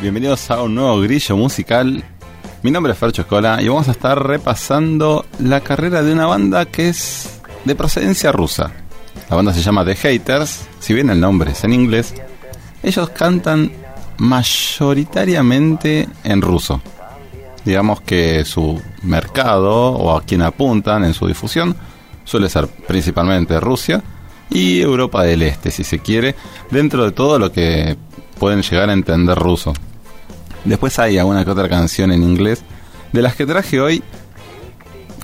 Bienvenidos a un nuevo grillo musical. Mi nombre es Fercho Escola y vamos a estar repasando la carrera de una banda que es de procedencia rusa. La banda se llama The Haters, si bien el nombre es en inglés, ellos cantan mayoritariamente en ruso. Digamos que su mercado o a quien apuntan en su difusión suele ser principalmente Rusia y Europa del Este, si se quiere, dentro de todo lo que pueden llegar a entender ruso. Después hay alguna que otra canción en inglés, de las que traje hoy,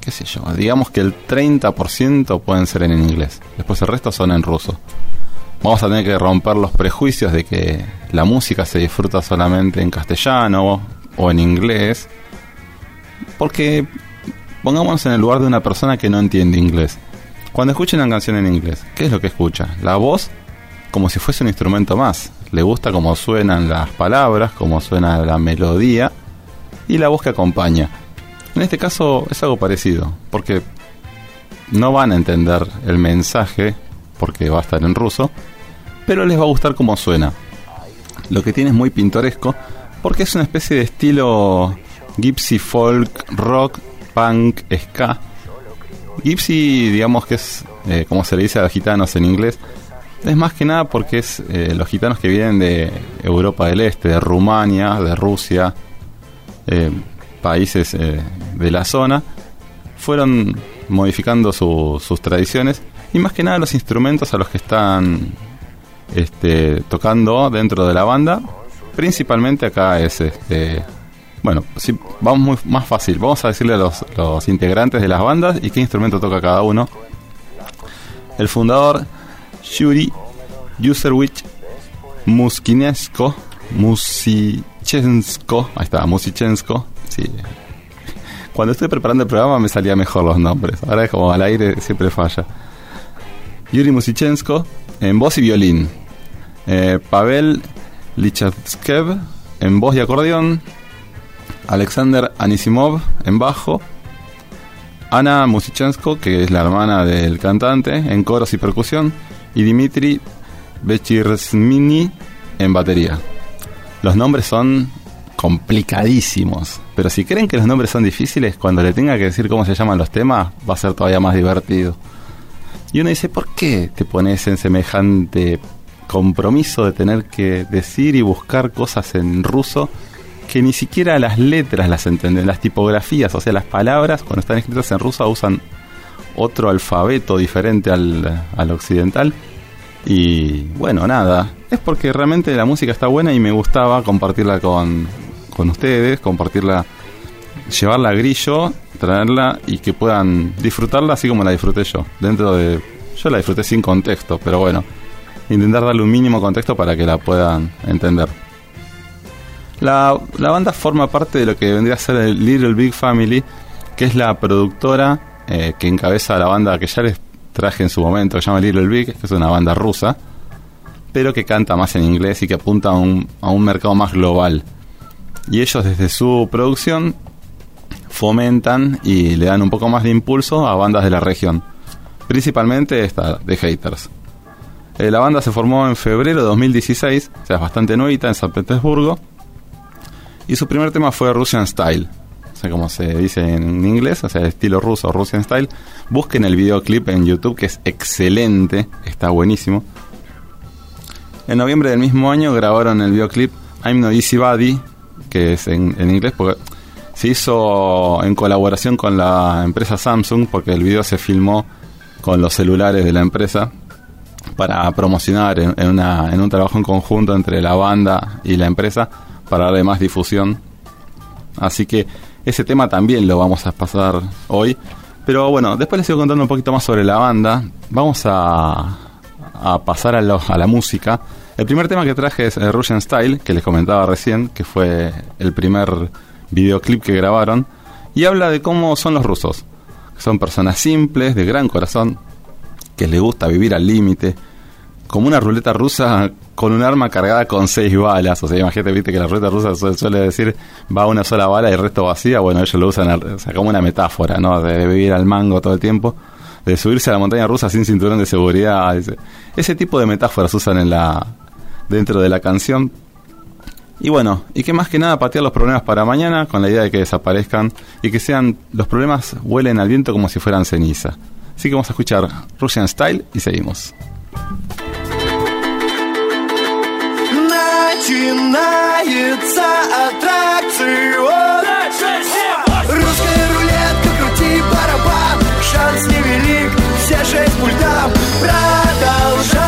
qué sé yo, digamos que el 30% pueden ser en inglés, después el resto son en ruso. Vamos a tener que romper los prejuicios de que la música se disfruta solamente en castellano o en inglés, porque pongámonos en el lugar de una persona que no entiende inglés. Cuando escucha una canción en inglés, ¿qué es lo que escucha? La voz como si fuese un instrumento más. Le gusta cómo suenan las palabras, cómo suena la melodía y la voz que acompaña. En este caso es algo parecido, porque no van a entender el mensaje, porque va a estar en ruso, pero les va a gustar cómo suena. Lo que tiene es muy pintoresco, porque es una especie de estilo gypsy folk, rock, punk, ska. Gypsy, digamos que es, eh, como se le dice a los gitanos en inglés, es más que nada porque es eh, los gitanos que vienen de Europa del Este, de Rumania, de Rusia, eh, países eh, de la zona, fueron modificando su- sus tradiciones y más que nada los instrumentos a los que están este, tocando dentro de la banda. Principalmente acá es este. Bueno, si vamos muy más fácil. Vamos a decirle a los, los integrantes de las bandas y qué instrumento toca cada uno. El fundador, Yuri Yuserwich Muskinesko, Musichensko, ahí está, Musichensko, sí. Cuando estoy preparando el programa me salía mejor los nombres, ahora es como al aire siempre falla. Yuri Musichensko en voz y violín. Eh, Pavel Lichatskev en voz y acordeón. Alexander Anisimov en bajo. Ana Musichensko, que es la hermana del cantante, en coros y percusión. Y Dimitri Bechirsmini en batería. Los nombres son complicadísimos. Pero si creen que los nombres son difíciles, cuando le tenga que decir cómo se llaman los temas, va a ser todavía más divertido. Y uno dice, ¿por qué te pones en semejante compromiso de tener que decir y buscar cosas en ruso que ni siquiera las letras las entienden, las tipografías, o sea, las palabras cuando están escritas en ruso usan otro alfabeto diferente al, al occidental? Y bueno, nada, es porque realmente la música está buena y me gustaba compartirla con, con ustedes, compartirla, llevarla a grillo, traerla y que puedan disfrutarla así como la disfruté yo. Dentro de. Yo la disfruté sin contexto, pero bueno, intentar darle un mínimo contexto para que la puedan entender. La, la banda forma parte de lo que vendría a ser el Little Big Family, que es la productora eh, que encabeza la banda que ya les traje en su momento, que se llama Little Big, que es una banda rusa, pero que canta más en inglés y que apunta a un, a un mercado más global. Y ellos desde su producción fomentan y le dan un poco más de impulso a bandas de la región, principalmente esta de Haters. Eh, la banda se formó en febrero de 2016, o sea, es bastante nuevita en San Petersburgo, y su primer tema fue Russian Style, o sea, como se dice en inglés, o sea, estilo ruso, Russian Style. Busquen el videoclip en YouTube, que es excelente, está buenísimo. En noviembre del mismo año grabaron el videoclip I'm No Easy Buddy, que es en, inglés, porque se hizo en colaboración con la empresa Samsung, porque el video se filmó con los celulares de la empresa para promocionar en, en un trabajo en conjunto entre la banda y la empresa para darle más difusión. Así que ese tema también lo vamos a pasar hoy. Pero bueno, después les sigo contando un poquito más sobre la banda. Vamos a, pasar a la música. El primer tema que traje es eh, Russian Style, que les comentaba recién, que fue el primer videoclip que grabaron. Y habla de cómo son los rusos. Son personas simples, de gran corazón, que les gusta vivir al límite, como una ruleta rusa con un arma cargada con seis balas. O sea, imagínate, viste que la ruleta rusa suele decir va una sola bala y el resto vacía. Bueno, ellos lo usan como una metáfora, ¿no? De vivir al mango todo el tiempo, de subirse a la montaña rusa sin cinturón de seguridad. Ese, tipo de metáforas usan dentro de la canción. Y bueno, y que más que nada patear los problemas para mañana con la idea de que desaparezcan y que sean los problemas huelen al viento como si fueran ceniza. Así que vamos a escuchar Russian Style y seguimos. Начинается аттракцион. Русская рулетка, крути барабан. Шанс невелик, все шесть пультам. Продолжается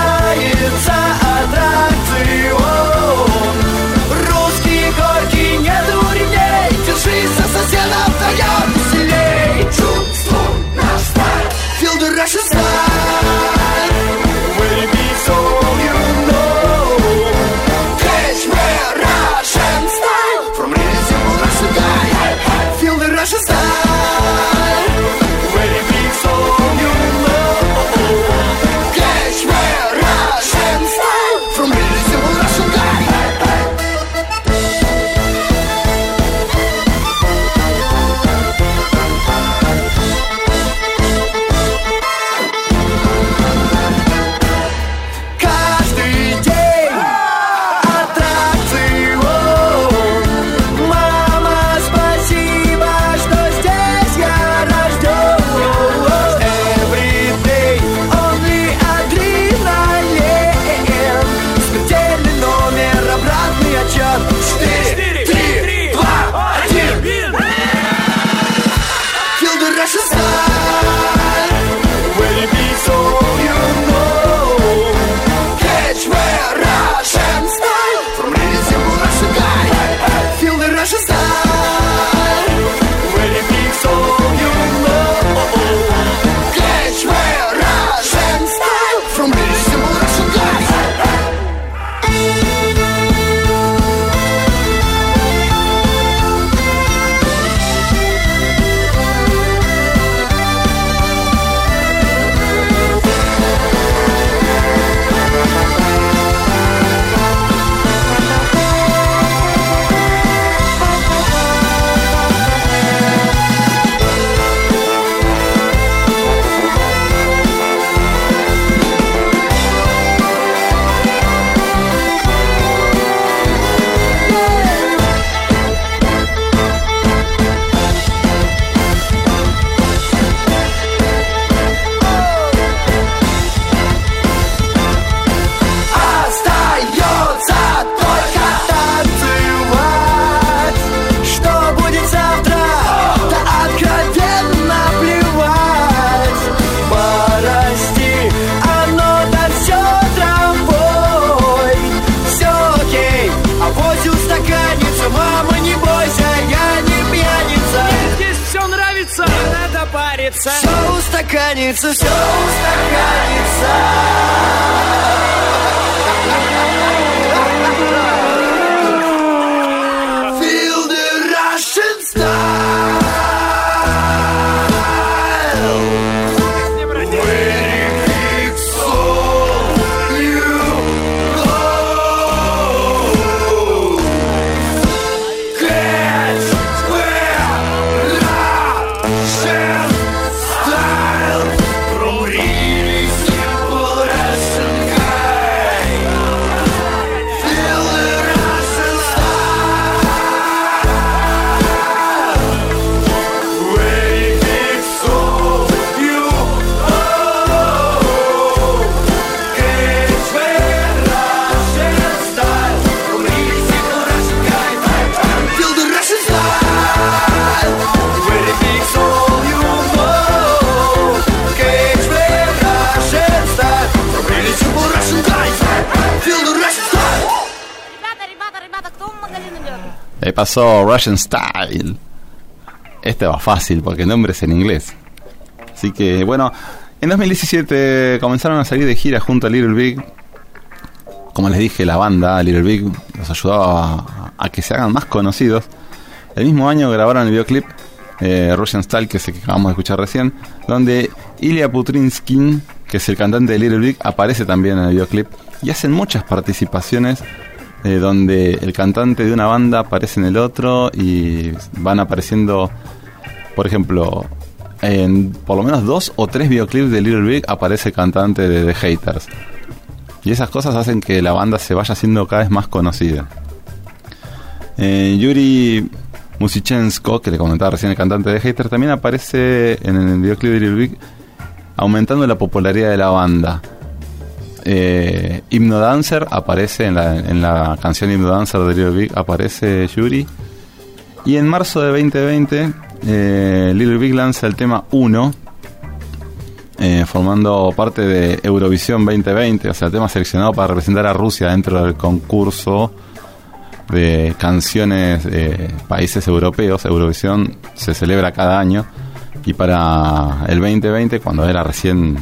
париться. Все устаканится, все устаканится pasó Russian Style. Este va fácil porque el nombre es en inglés. Así que bueno, en 2017 comenzaron a salir de gira junto a Little Big. Como les dije, la banda Little Big los ayudaba a, que se hagan más conocidos. El mismo año grabaron el videoclip eh, Russian Style, que es el que acabamos de escuchar recién, donde Ilya Putrinskin que es el cantante de Little Big, aparece también en el videoclip y hacen muchas participaciones eh, donde el cantante de una banda aparece en el otro y van apareciendo, por ejemplo, en por lo menos dos o tres videoclips de Little Big aparece el cantante de The Haters. Y esas cosas hacen que la banda se vaya haciendo cada vez más conocida. Eh, Yuri Musichensko, que le comentaba recién el cantante de Haters, también aparece en el videoclip de Little Big aumentando la popularidad de la banda. Eh, Hymno Dancer aparece en la, en la canción Hymno Dancer de Little Big, aparece Yuri. Y en marzo de 2020, eh, Little Big lanza el tema 1, eh, formando parte de Eurovisión 2020, o sea, el tema seleccionado para representar a Rusia dentro del concurso de canciones de países europeos. Eurovisión se celebra cada año y para el 2020, cuando era recién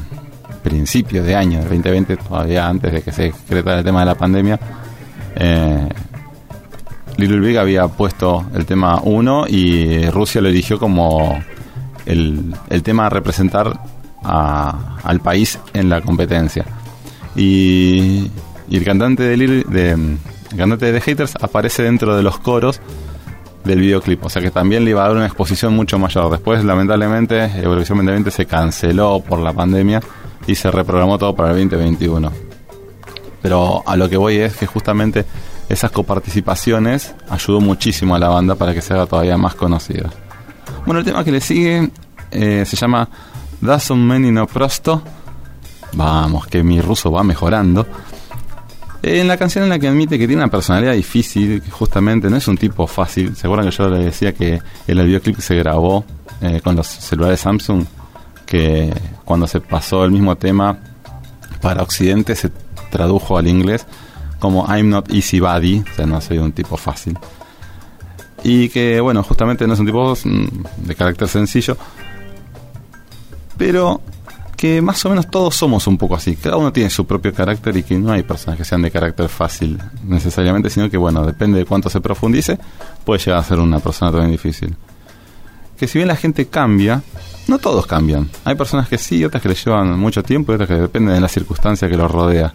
principio de año, el 2020, todavía antes de que se decretara el tema de la pandemia, eh, Little Big había puesto el tema 1 y Rusia lo eligió como el, el tema a representar a- al país en la competencia. Y, y el cantante de, Little- de el cantante de The Haters aparece dentro de los coros del videoclip, o sea que también le iba a dar una exposición mucho mayor. Después, lamentablemente, Eurovisión 2020 se canceló por la pandemia y se reprogramó todo para el 2021. Pero a lo que voy es que justamente esas coparticipaciones ayudó muchísimo a la banda para que se haga todavía más conocida. Bueno, el tema que le sigue eh, se llama Doesn't Many No Prosto. Vamos, que mi ruso va mejorando. En la canción en la que admite que tiene una personalidad difícil, que justamente no es un tipo fácil. ¿Se acuerdan que yo le decía que el videoclip se grabó eh, con los celulares Samsung? Que cuando se pasó el mismo tema para Occidente se tradujo al inglés como I'm not easy buddy, o sea, no soy un tipo fácil. Y que, bueno, justamente no es un tipo de carácter sencillo, pero que más o menos todos somos un poco así. Cada uno tiene su propio carácter y que no hay personas que sean de carácter fácil necesariamente, sino que, bueno, depende de cuánto se profundice, puede llegar a ser una persona también difícil Que si bien la gente cambia, no todos cambian. Hay personas que sí, otras que les llevan mucho tiempo y otras que dependen de la circunstancia que los rodea.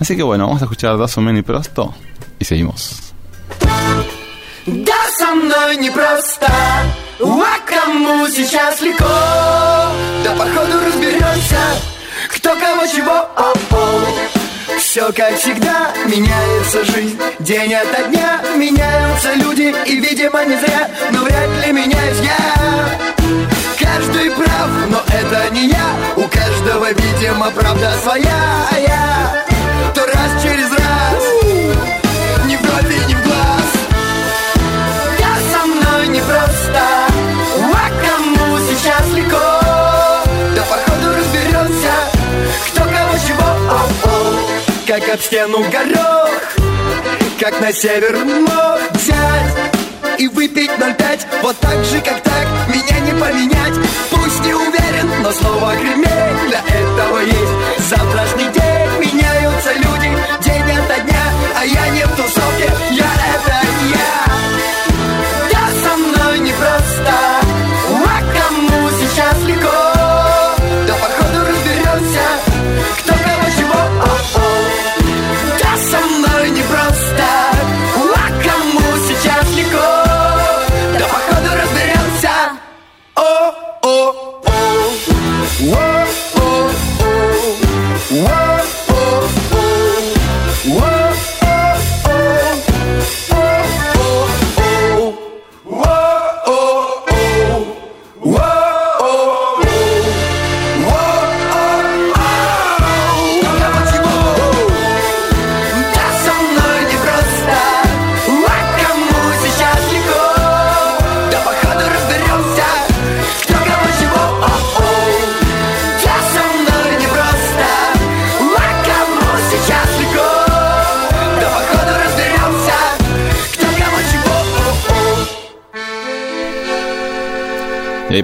Así que bueno, vamos a escuchar Das Many Prosto y seguimos. Да, со мной непросто А кому сейчас легко Да походу разберемся Кто кого чего Все как всегда Меняется жизнь. День ото дня Меняются люди И видимо не зря Но вряд ли меняюсь я. Каждый прав, но это не я. У каждого, видимо, правда своя. А я то раз через раз Ни в бровь и ни в глаз. Да со мной непросто А Как об стену горох Как на север мог взять И выпить 0,5 Вот так же, как так Меня не поменять. Пусть не уверен, но снова кремень Для этого есть. Завтрашний день Меняются люди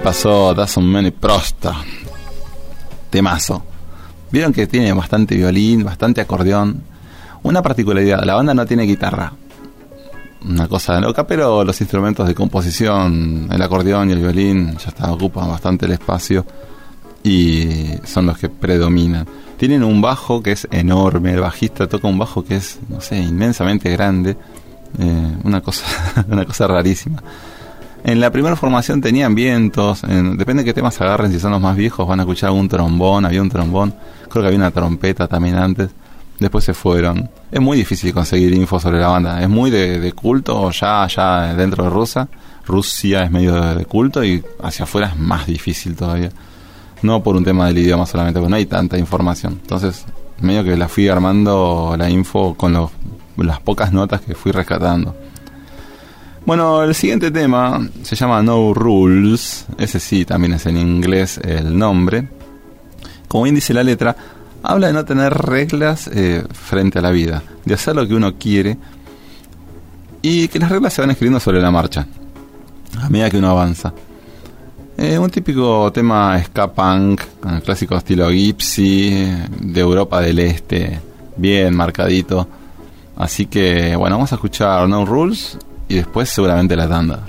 pasó Das Many Prosta. Temazo. Vieron que tiene bastante violín, bastante acordeón. Una particularidad, la banda no tiene guitarra. Una cosa loca, pero los instrumentos de composición, el acordeón y el violín, ya está, ocupan bastante el espacio. y son los que predominan. Tienen un bajo que es enorme, el bajista toca un bajo que es, no sé, inmensamente grande, eh, una cosa, una cosa rarísima. En la primera formación tenían vientos, en- depende de qué temas agarren, si son los más viejos van a escuchar algún trombón, había un trombón, creo que había una trompeta también antes, después se fueron. Es muy difícil conseguir info sobre la banda, es muy de, culto, ya, ya dentro de Rusia, Rusia es medio de, de culto y hacia afuera es más difícil todavía. No por un tema del idioma solamente, porque no hay tanta información. Entonces, medio que la fui armando la info con los, las pocas notas que fui rescatando. Bueno, el siguiente tema se llama No Rules. Ese sí, también es en inglés el nombre. Como bien dice la letra, habla de no tener reglas eh, frente a la vida, de hacer lo que uno quiere y que las reglas se van escribiendo sobre la marcha, a medida que uno avanza. Eh, un típico tema ska punk, clásico estilo Gypsy, de Europa del Este, bien marcadito. Así que, bueno, vamos a escuchar No Rules y después seguramente la tanda.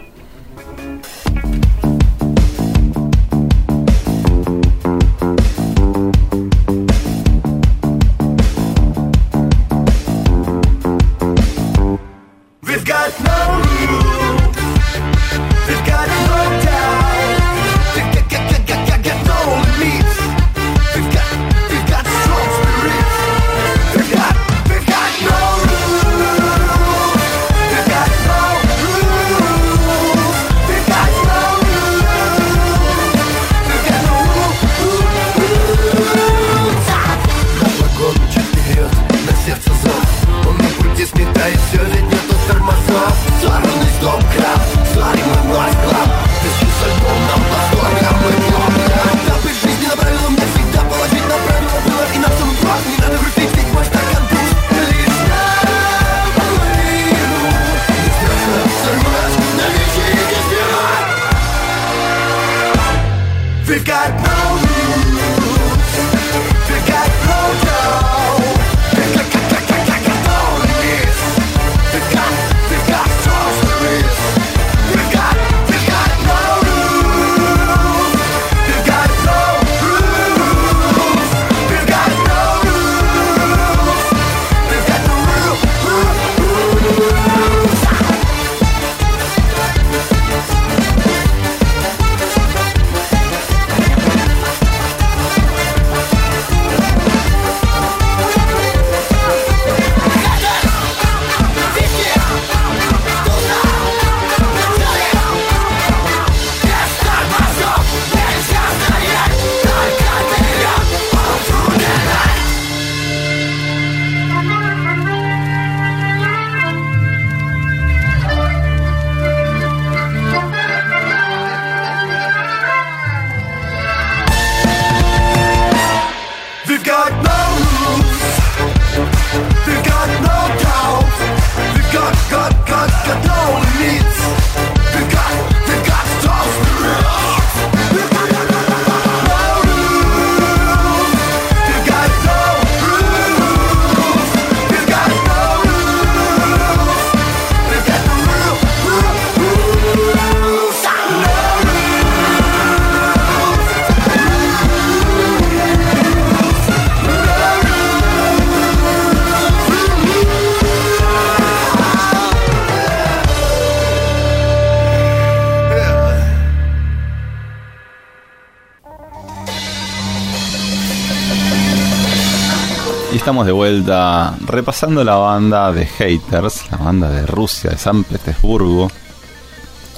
Estamos de vuelta repasando la banda de Haters, la banda de Rusia, de San Petersburgo,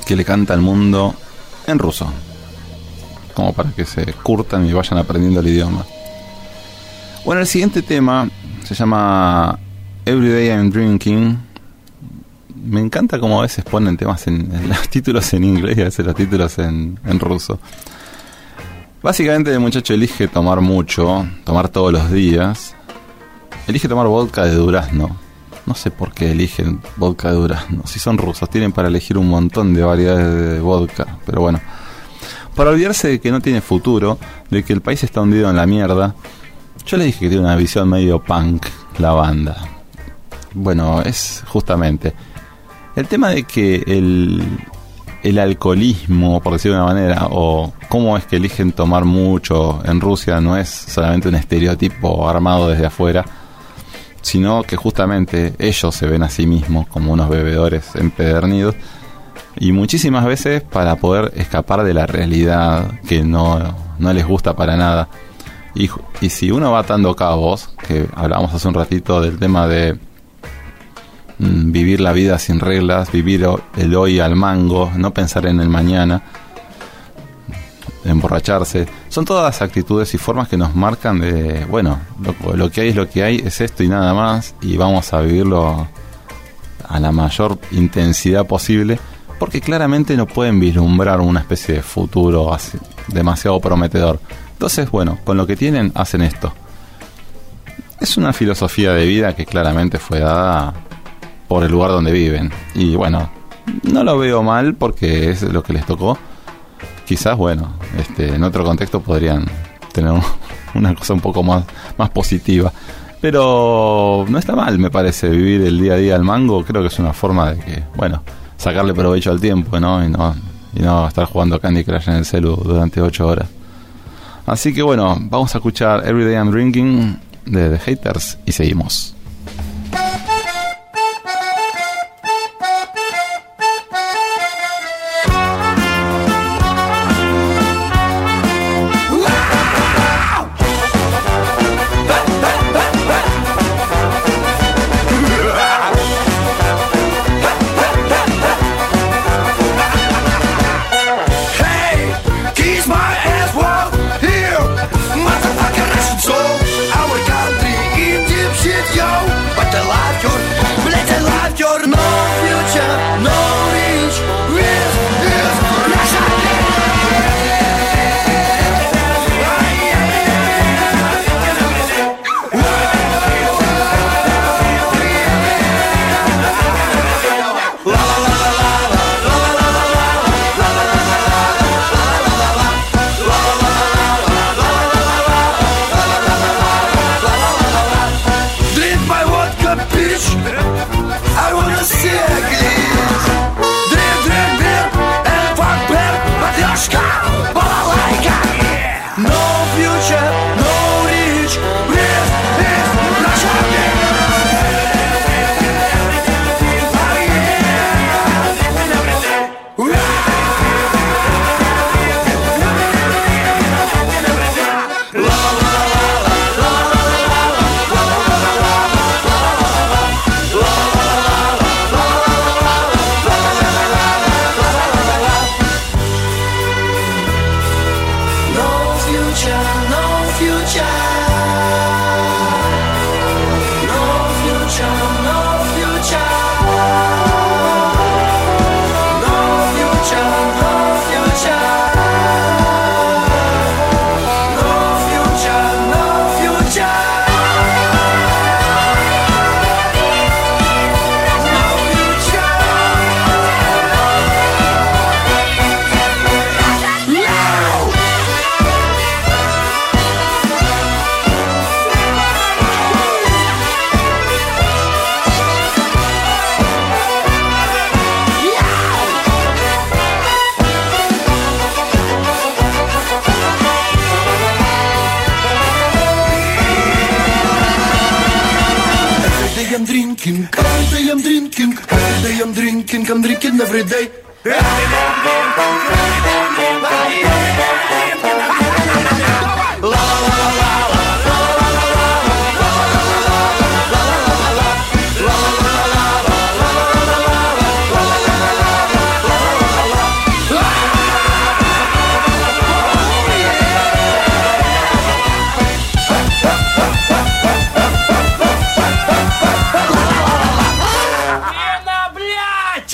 que le canta al mundo en ruso. Como para que se curtan y vayan aprendiendo el idioma. Bueno, el siguiente tema se llama Everyday I'm Drinking. Me encanta como a veces ponen temas en, los títulos en inglés y a veces los títulos en, en ruso. Básicamente el muchacho elige tomar mucho, tomar todos los días. Elige tomar vodka de durazno. No sé por qué eligen vodka de durazno. Si son rusos, tienen para elegir un montón de variedades de vodka. Pero bueno. Para olvidarse de que no tiene futuro, de que el país está hundido en la mierda. Yo le dije que tiene una visión medio punk la banda. Bueno, es justamente el tema de que el el alcoholismo, por decirlo de una manera, o cómo es que eligen tomar mucho en Rusia no es solamente un estereotipo armado desde afuera, sino que justamente ellos se ven a sí mismos como unos bebedores empedernidos y muchísimas veces para poder escapar de la realidad que no, no les gusta para nada. Y, si uno va atando cabos, que hablábamos hace un ratito del tema de vivir la vida sin reglas, vivir el hoy al mango, no pensar en el mañana, emborracharse, son todas actitudes y formas que nos marcan de, bueno, lo, que hay es lo que hay, es esto y nada más, y vamos a vivirlo a la mayor intensidad posible, porque claramente no pueden vislumbrar una especie de futuro demasiado prometedor. Entonces, bueno, con lo que tienen, hacen esto. Es una filosofía de vida que claramente fue dada por el lugar donde viven. Y bueno, no lo veo mal porque es lo que les tocó. Quizás, bueno, este, en otro contexto podrían tener un- una cosa un poco más, más positiva. Pero no está mal, me parece, vivir el día a día al mango. Creo que es una forma de que, bueno, sacarle provecho al tiempo, ¿no? Y no, y no estar jugando Candy Crush en el celu durante 8 horas. Así que bueno, vamos a escuchar Everyday I'm Drinking de The Haters y seguimos.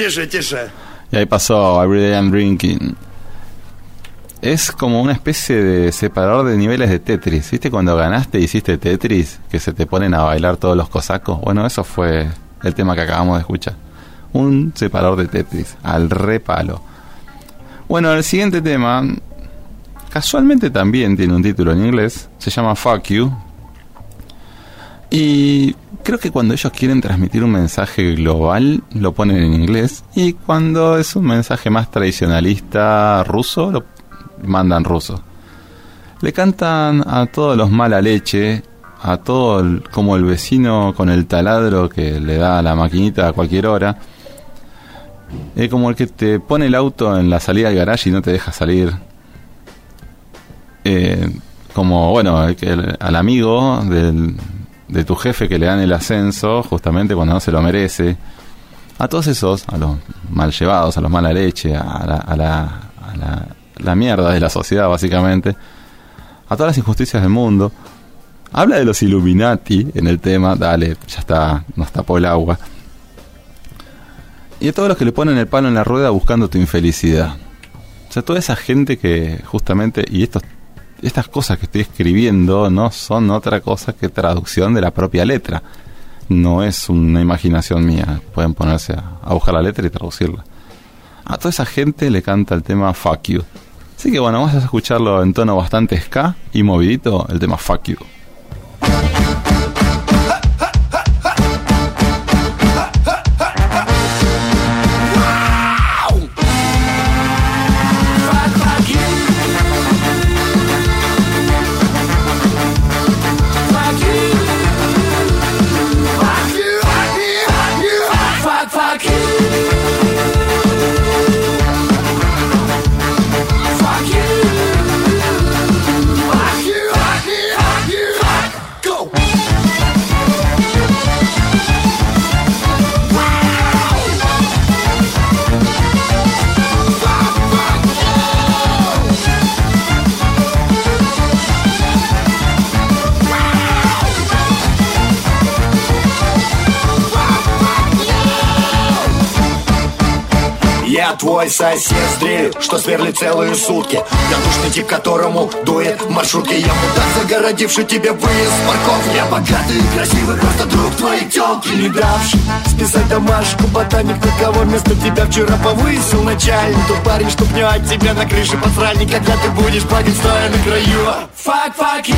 Тише, тише. Y ahí pasó Everyday I'm Drinking. Es como una especie de separador de niveles de Tetris. ¿Viste cuando ganaste y hiciste Tetris? Que se te ponen a bailar todos los cosacos. Bueno, eso fue el tema que acabamos de escuchar. Un separador de Tetris. Al repalo. Bueno, el siguiente tema. Casualmente también tiene un título en inglés. Se llama Fuck You. Y creo que cuando ellos quieren transmitir un mensaje global, lo ponen en inglés. Y cuando es un mensaje más tradicionalista ruso, lo mandan ruso. Le cantan a todos los mala leche, a todo el- como el vecino con el taladro que le da a la maquinita a cualquier hora. Es como el que te pone el auto en la salida del garage y no te deja salir. Eh, como, bueno, el el- al amigo del- de tu jefe que le dan el ascenso justamente cuando no se lo merece. A todos esos, a los mal llevados, a los mala leche, a la, a la, a la, la mierda de la sociedad básicamente, a todas las injusticias del mundo. Habla de los Illuminati en el tema, dale, ya está, nos tapó el agua. Y a todos los que le ponen el palo en la rueda buscando tu infelicidad. O sea, toda esa gente que justamente, y estos, estas cosas que estoy escribiendo no son otra cosa que traducción de la propia letra. No es una imaginación mía. Pueden ponerse a, buscar la letra y traducirla. A toda esa gente le canta el tema Fuck You. Así que bueno, vamos a escucharlo en tono bastante ska y movidito, el tema Fuck You. Твой сосед с дрелью, что сверлит целые сутки. Я душный тип, которому дует в Я мудак, загородивший тебе выезд с парковки. Я богатый и красивый, просто друг твоей тёлки. Не давший списать домашку Ботаник на кого вместо тебя вчера повысил начальник Тот парень, что пнёт тебя на крыше посральник. Когда ты будешь плакать, стоя на краю. Fuck, fuck you.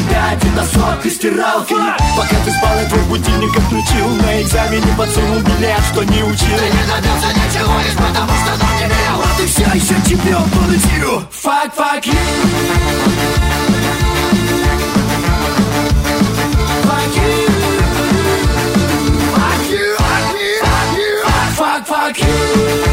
Тебя носок и стиралки. Пока ты спал, я твой будильник отключил. На экзамене подсунул билет, что не учил. Ты не добился ничего лишь потому, что нам не верил А все еще чемпион по нытью Fuck, fuck you. Fuck you. Fuck you, fuck you, fuck you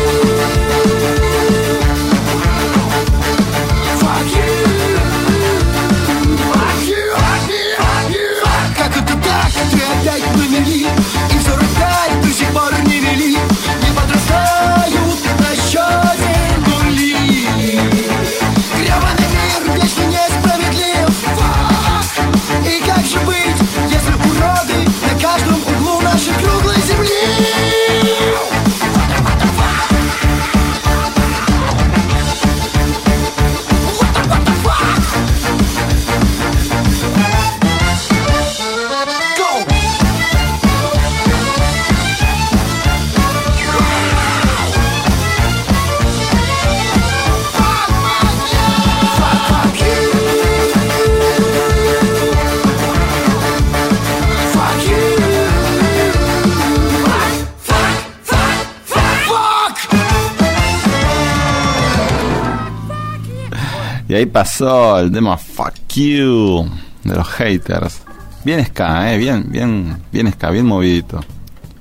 ahí pasó el tema Fuck You de los haters. Bien ska, eh, bien, bien, bien ska, bien movidito.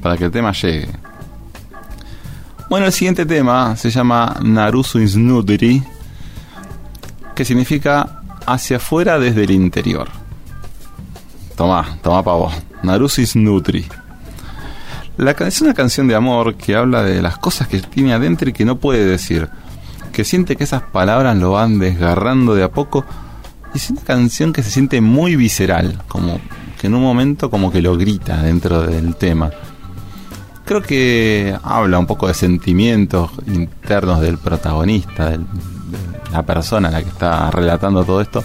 Para que el tema llegue. Bueno, el siguiente tema se llama Narusu Snudri. que significa hacia afuera desde el interior. Tomá, tomá pa' vos. Narusis Nutri. La, es una canción de amor que habla de las cosas que tiene adentro y que no puede decir. Que siente que esas palabras lo van desgarrando de a poco. Y es una canción que se siente muy visceral, como que en un momento como que lo grita dentro del tema. Creo que habla un poco de sentimientos internos del protagonista, de la persona a la que está relatando todo esto.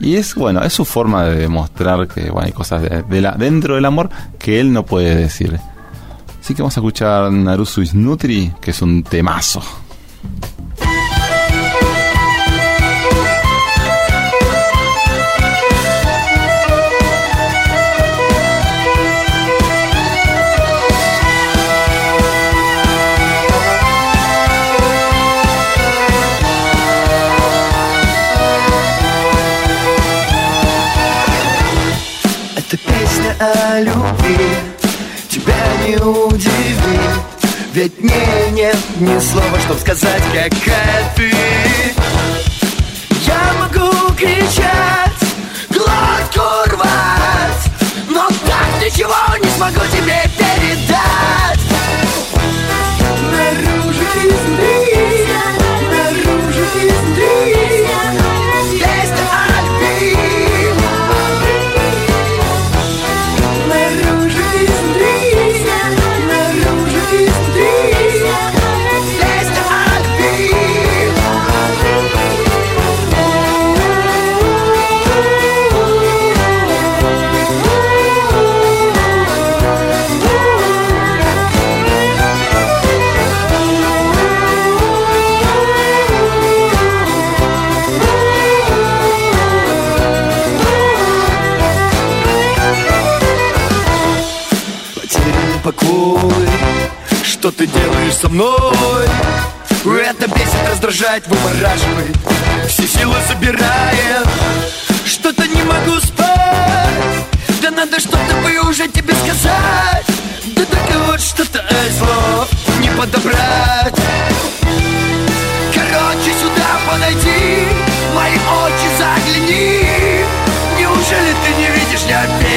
Y es bueno, es su forma de demostrar que bueno, hay cosas de, la, dentro del amor que él no puede decir. Así que vamos a escuchar Narusu Nutri, que es un temazo. О любви. Тебя не удивит Ведь не нет ни слова, чтоб сказать, какая ты. Я могу кричать, глотку рвать Но так ничего не смогу тебе передать ты делаешь со мной? Это бесит, раздражает, выворачивает Все силы собирает. Что-то не могу спать. Да надо что-то бы уже тебе сказать. Да только вот что-то из слов не подобрать. Короче, сюда подойди. Мои очи загляни. Неужели ты не видишь, я опять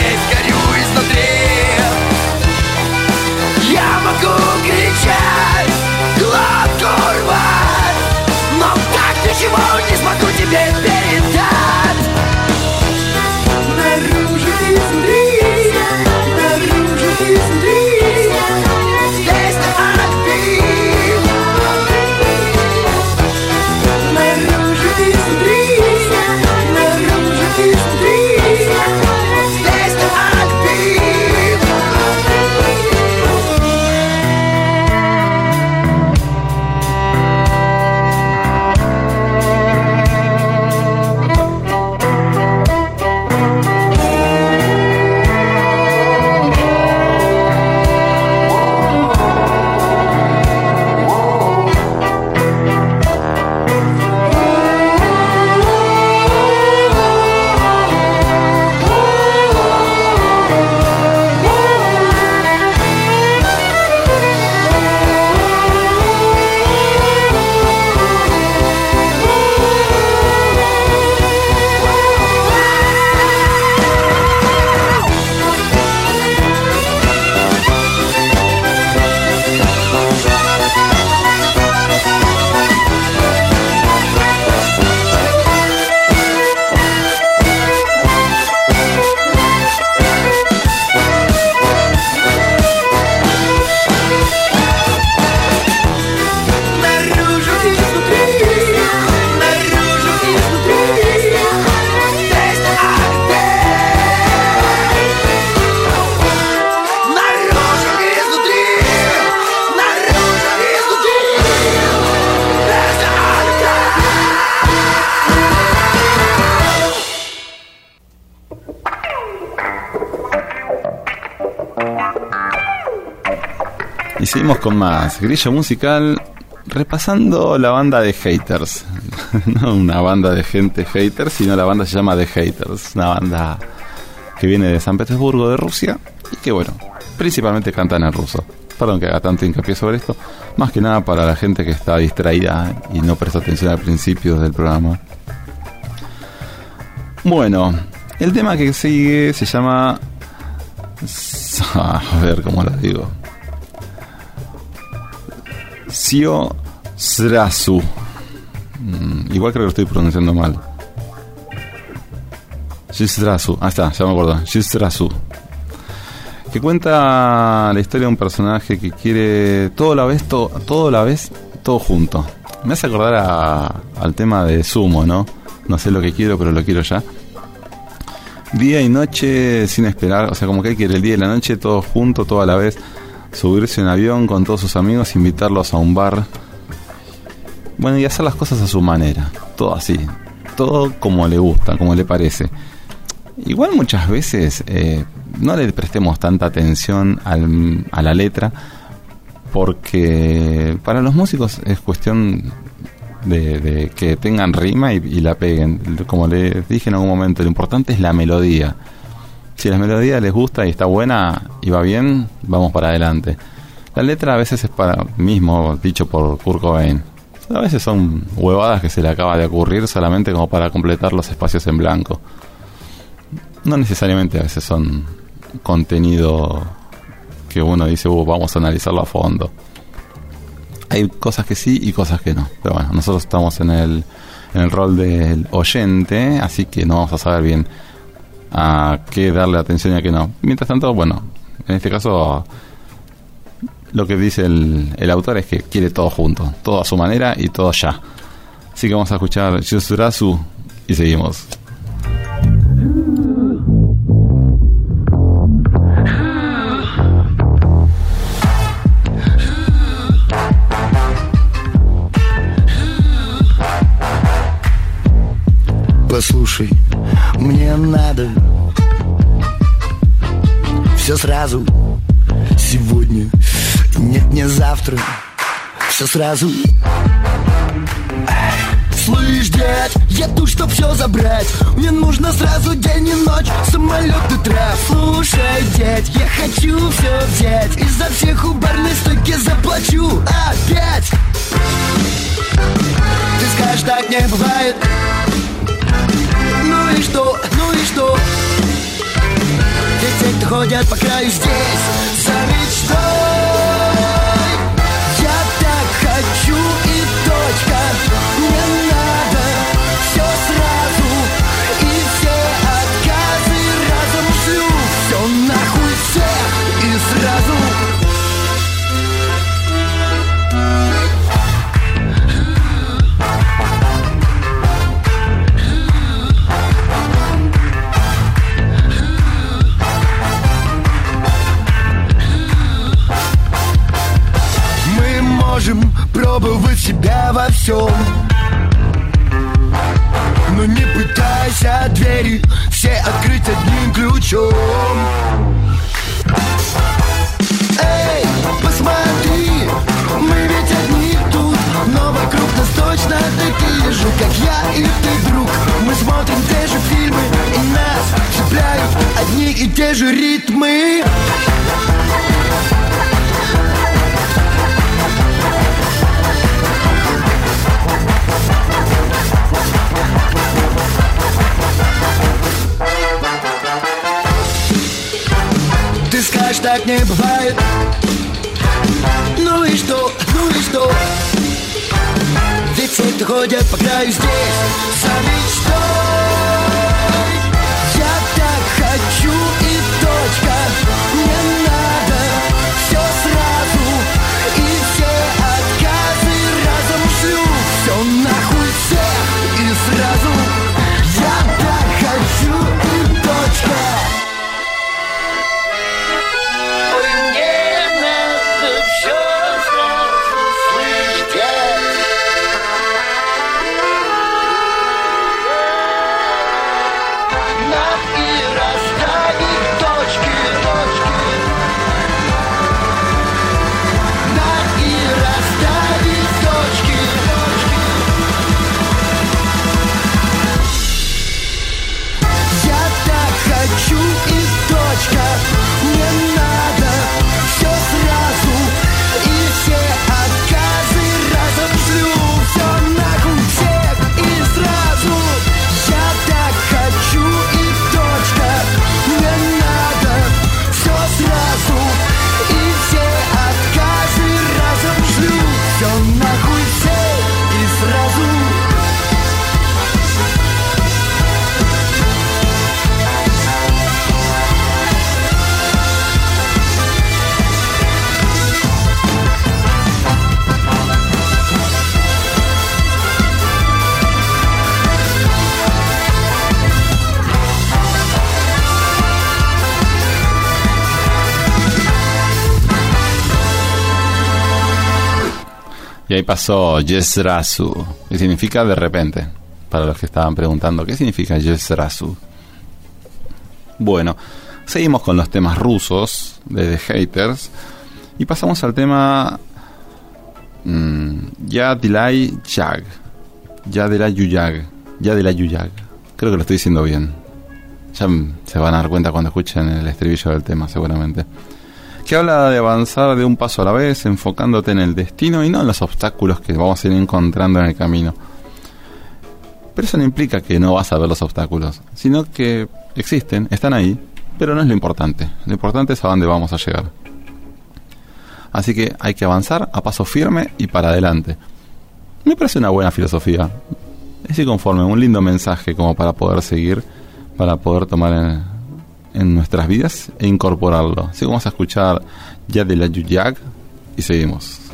seguimos con más. Grillo musical repasando la banda de haters. no una banda de gente haters, sino la banda se llama The Haters. Una banda que viene de San Petersburgo, de Rusia. Y que bueno, principalmente cantan en ruso. Perdón que haga tanto hincapié sobre esto. Más que nada para la gente que está distraída y no presta atención al principio del programa. Bueno, el tema que sigue se llama. A ver cómo lo digo. Sio Srasu. Mm, igual creo que lo estoy pronunciando mal. Shisrasu. Ah, está, ya me acuerdo. Shisrasu. Que cuenta la historia de un personaje que quiere todo la vez, todo, todo la vez, todo junto. Me hace acordar a- al tema de Sumo, ¿no? No sé lo que quiero, pero lo quiero ya. Día y noche sin esperar, o sea, como que que ir el día y la noche todo junto, todo a la vez. Subirse en avión con todos sus amigos, invitarlos a un bar. Bueno, y hacer las cosas a su manera. Todo así. Todo como le gusta, como le parece. Igual muchas veces eh, no le prestemos tanta atención al- a la letra porque para los músicos es cuestión de, de que tengan rima y, y la peguen. Como les dije en algún momento, lo importante es la melodía. Si la melodía les gusta y está buena y va bien, vamos para adelante. La letra a veces es para mismo dicho por Kurt Cobain. A veces son huevadas que se le acaba de ocurrir solamente como para completar los espacios en blanco. No necesariamente a veces son contenido que uno dice, "Uh, vamos a analizarlo a fondo. Hay cosas que sí y cosas que no. Pero bueno, nosotros estamos en el, en el rol del oyente, así que no vamos a saber bien a qué darle atención y a qué no. Mientras tanto, bueno, en este caso lo que dice el, el autor es que quiere todo junto, todo a su manera y todo ya. Así que vamos a escuchar Yusurasu y seguimos. Послушай, Мне надо Все сразу. Сегодня Нет, не завтра. Все сразу. Слышь, дядь, я тут, чтоб все забрать. Мне нужно сразу день и ночь Самолет и трав Слушай, дядь, я хочу все взять. И за всех у барной стойки заплачу Опять. Ты скажешь, так не бывает и что, ну и что? Кто ходят по краю здесь За мечтой ahí pasó Yesrasu, que significa de repente. Para los que estaban preguntando, ¿qué significa Yesrasu? Bueno, seguimos con los temas rusos de The Haters y pasamos al tema mm, Yadilay Yag. Yadilay Yuyag. Yadilay Yuyag. Creo que lo estoy diciendo bien. Ya se van a dar cuenta cuando escuchen el estribillo del tema, seguramente. Que habla de avanzar de un paso a la vez, enfocándote en el destino y no en los obstáculos que vamos a ir encontrando en el camino. Pero eso no implica que no vas a ver los obstáculos, sino que existen, están ahí, pero no es lo importante. Lo importante es a dónde vamos a llegar. Así que hay que avanzar a paso firme y para adelante. Me parece una buena filosofía. Es y conforme, un lindo mensaje como para poder seguir, para poder tomar en, en nuestras vidas e incorporarlo. Así que vamos a escuchar ya de la Yuyak y seguimos.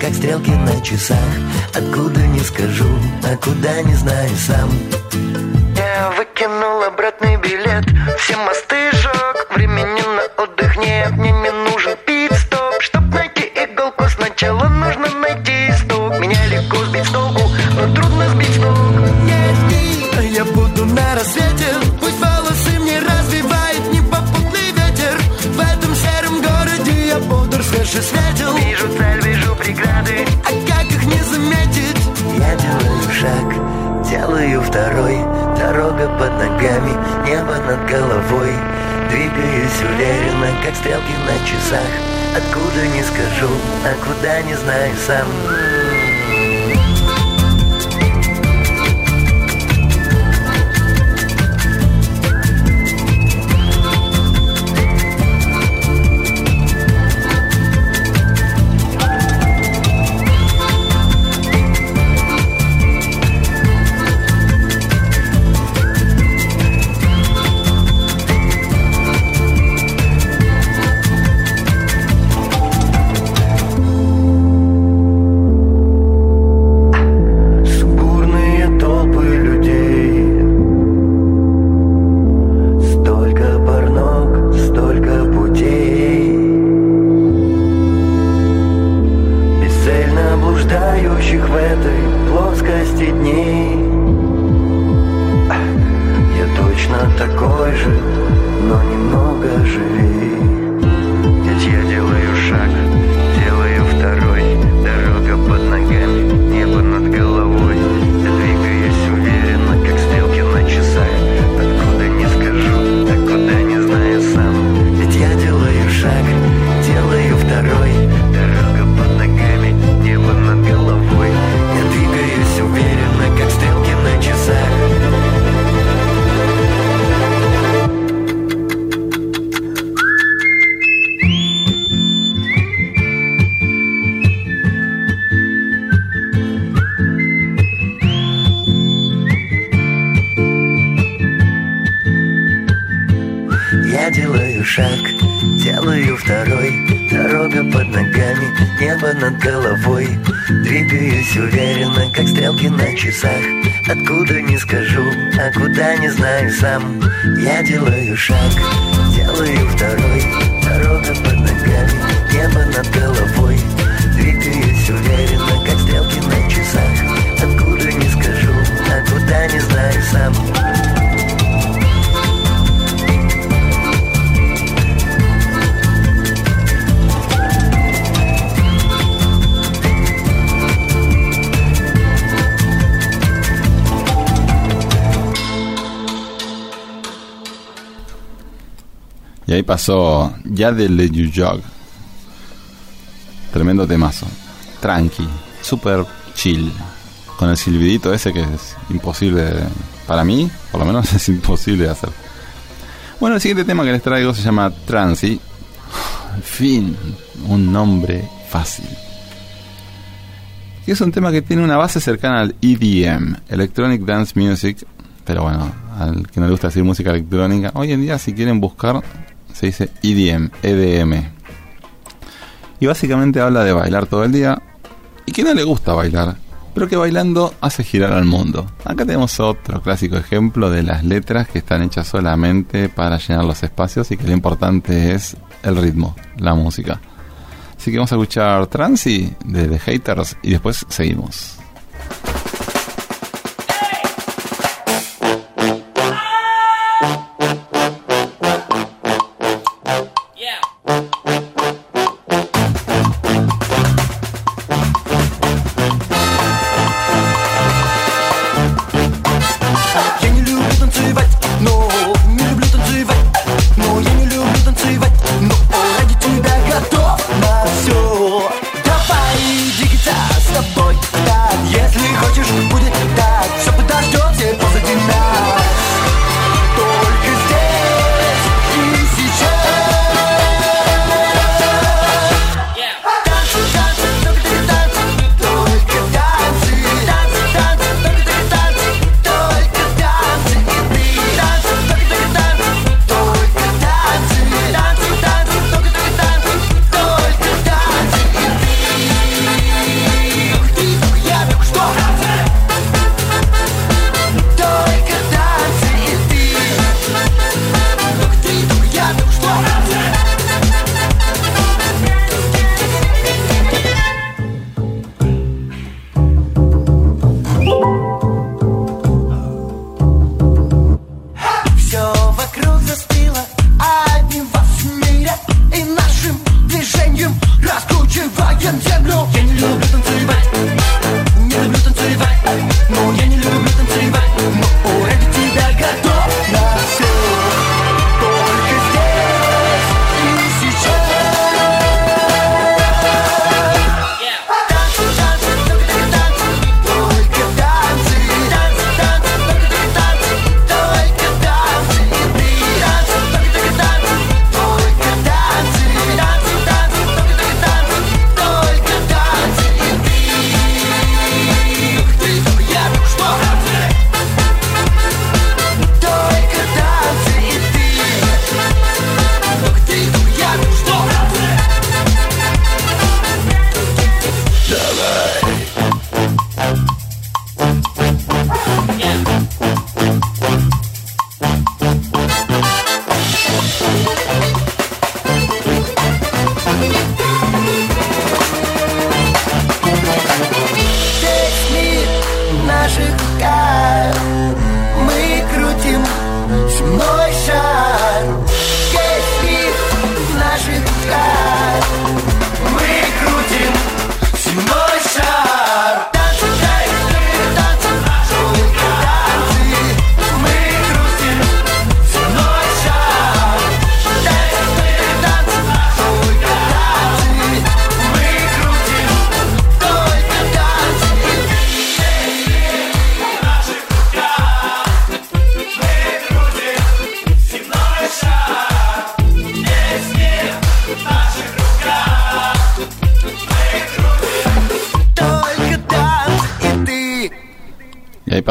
Как стрелки на часах. Откуда не скажу, а куда не знаю сам. Я выкинул обратный билет. Все мосты куда не знаю сам pasó ya del de Yuyog. Tremendo temazo. Tranqui, super chill. Con el silbidito ese que es imposible, para mí, por lo menos es imposible de hacer. Bueno, el siguiente tema que les traigo se llama Transi. Fin, un nombre fácil. que es un tema que tiene una base cercana al EDM, Electronic Dance Music, pero bueno, al que no le gusta decir música electrónica, hoy en día si quieren buscar se dice EDM, EDM. Y básicamente habla de bailar todo el día y que no le gusta bailar, pero que bailando hace girar al mundo. Acá tenemos otro clásico ejemplo de las letras que están hechas solamente para llenar los espacios y que lo importante es el ritmo, la música. Así que vamos a escuchar Transi de The Haters y después seguimos.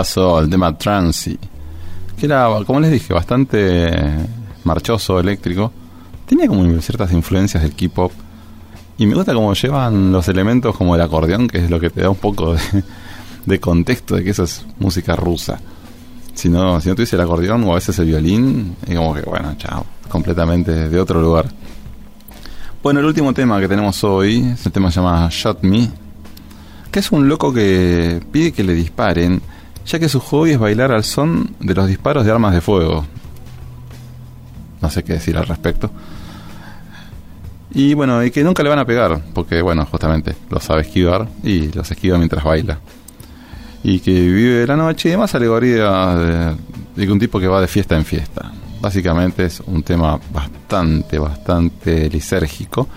Pasó el tema Transi, que era, como les dije, bastante marchoso, eléctrico. Tenía como ciertas influencias del K-pop. Y me gusta cómo llevan los elementos como el acordeón, que es lo que te da un poco de, contexto de que eso es música rusa. Si no, si no tuviese el acordeón o a veces el violín, es como que, bueno, chao, completamente de otro lugar. Bueno, el último tema que tenemos hoy, este tema se llama Shot Me, que es un loco que pide que le disparen, ya que su hobby es bailar al son de los disparos de armas de fuego. No sé qué decir al respecto. Y bueno, y que nunca le van a pegar, porque bueno, justamente lo sabe esquivar y los esquiva mientras baila. Y que vive la noche y demás alegoría de, de un tipo que va de fiesta en fiesta. Básicamente es un tema bastante, bastante lisérgico,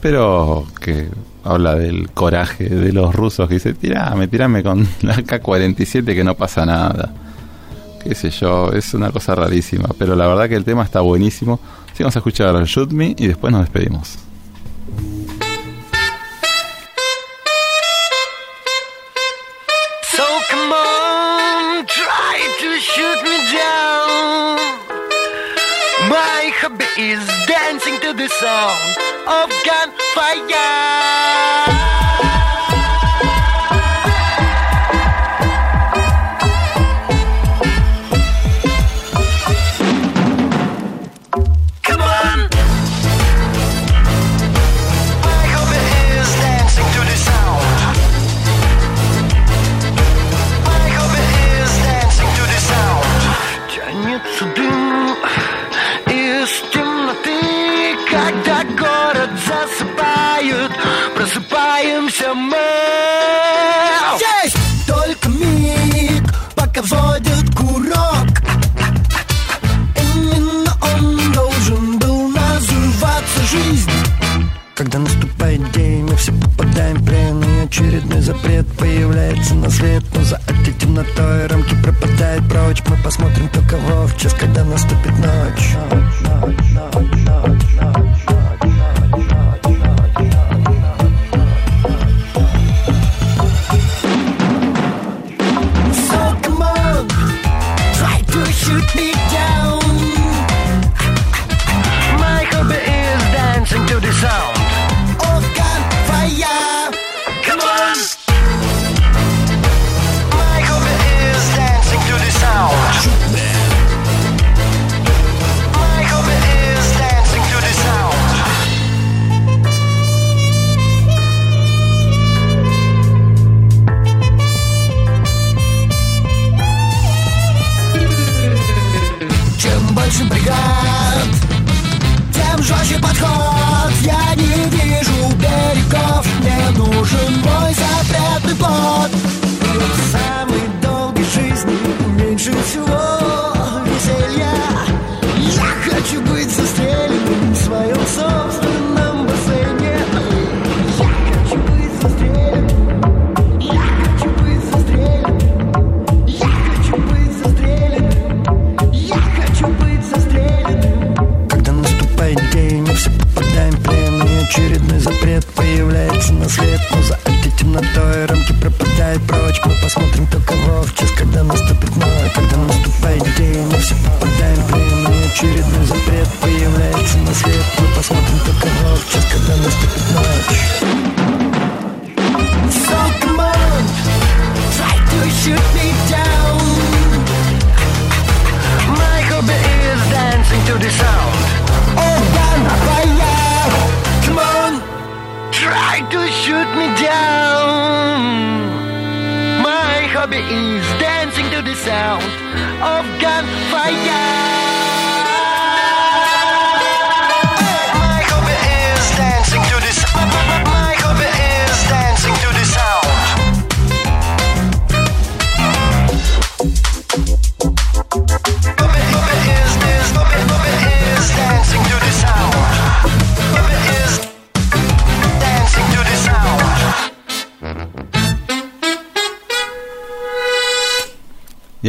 pero que habla del coraje de los rusos que dice, tirame, tirame con la K-47 que no pasa nada. Qué sé yo, es una cosa rarísima, pero la verdad que el tema está buenísimo. Así vamos a escuchar Shoot Me y después nos despedimos. So come on, try to shoot me down. My hobby is dancing to the sound of gunfire. Когда наступает день, мы все попадаем в плен И очередной запрет появляется на свет. Но за этой темнотой рамки пропадают прочь. Мы посмотрим только в час, когда наступит ночь. So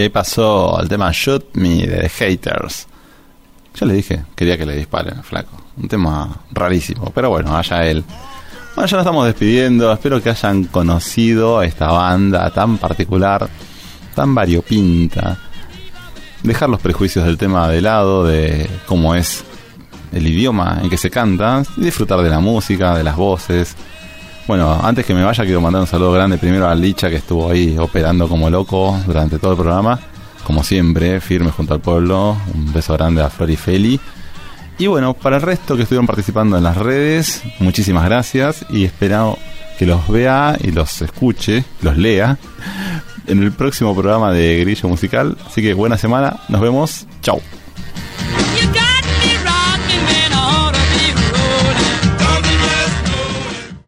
Y ahí pasó el tema Shoot Me de The Haters. Yo le dije, quería que le disparen, flaco. Un tema rarísimo, pero bueno, allá él. Bueno, ya nos estamos despidiendo. Espero que hayan conocido esta banda tan particular, tan variopinta. Dejar los prejuicios del tema de lado, de cómo es el idioma en que se canta, y disfrutar de la música, de las voces. Bueno, antes que me vaya, quiero mandar un saludo grande primero a Licha, que estuvo ahí operando como loco durante todo el programa. Como siempre, firme junto al pueblo. Un beso grande a Flor y Feli. Y bueno, para el resto que estuvieron participando en las redes, muchísimas gracias y espero que los vea y los escuche, los lea en el próximo programa de Grillo Musical. Así que buena semana, nos vemos, chao.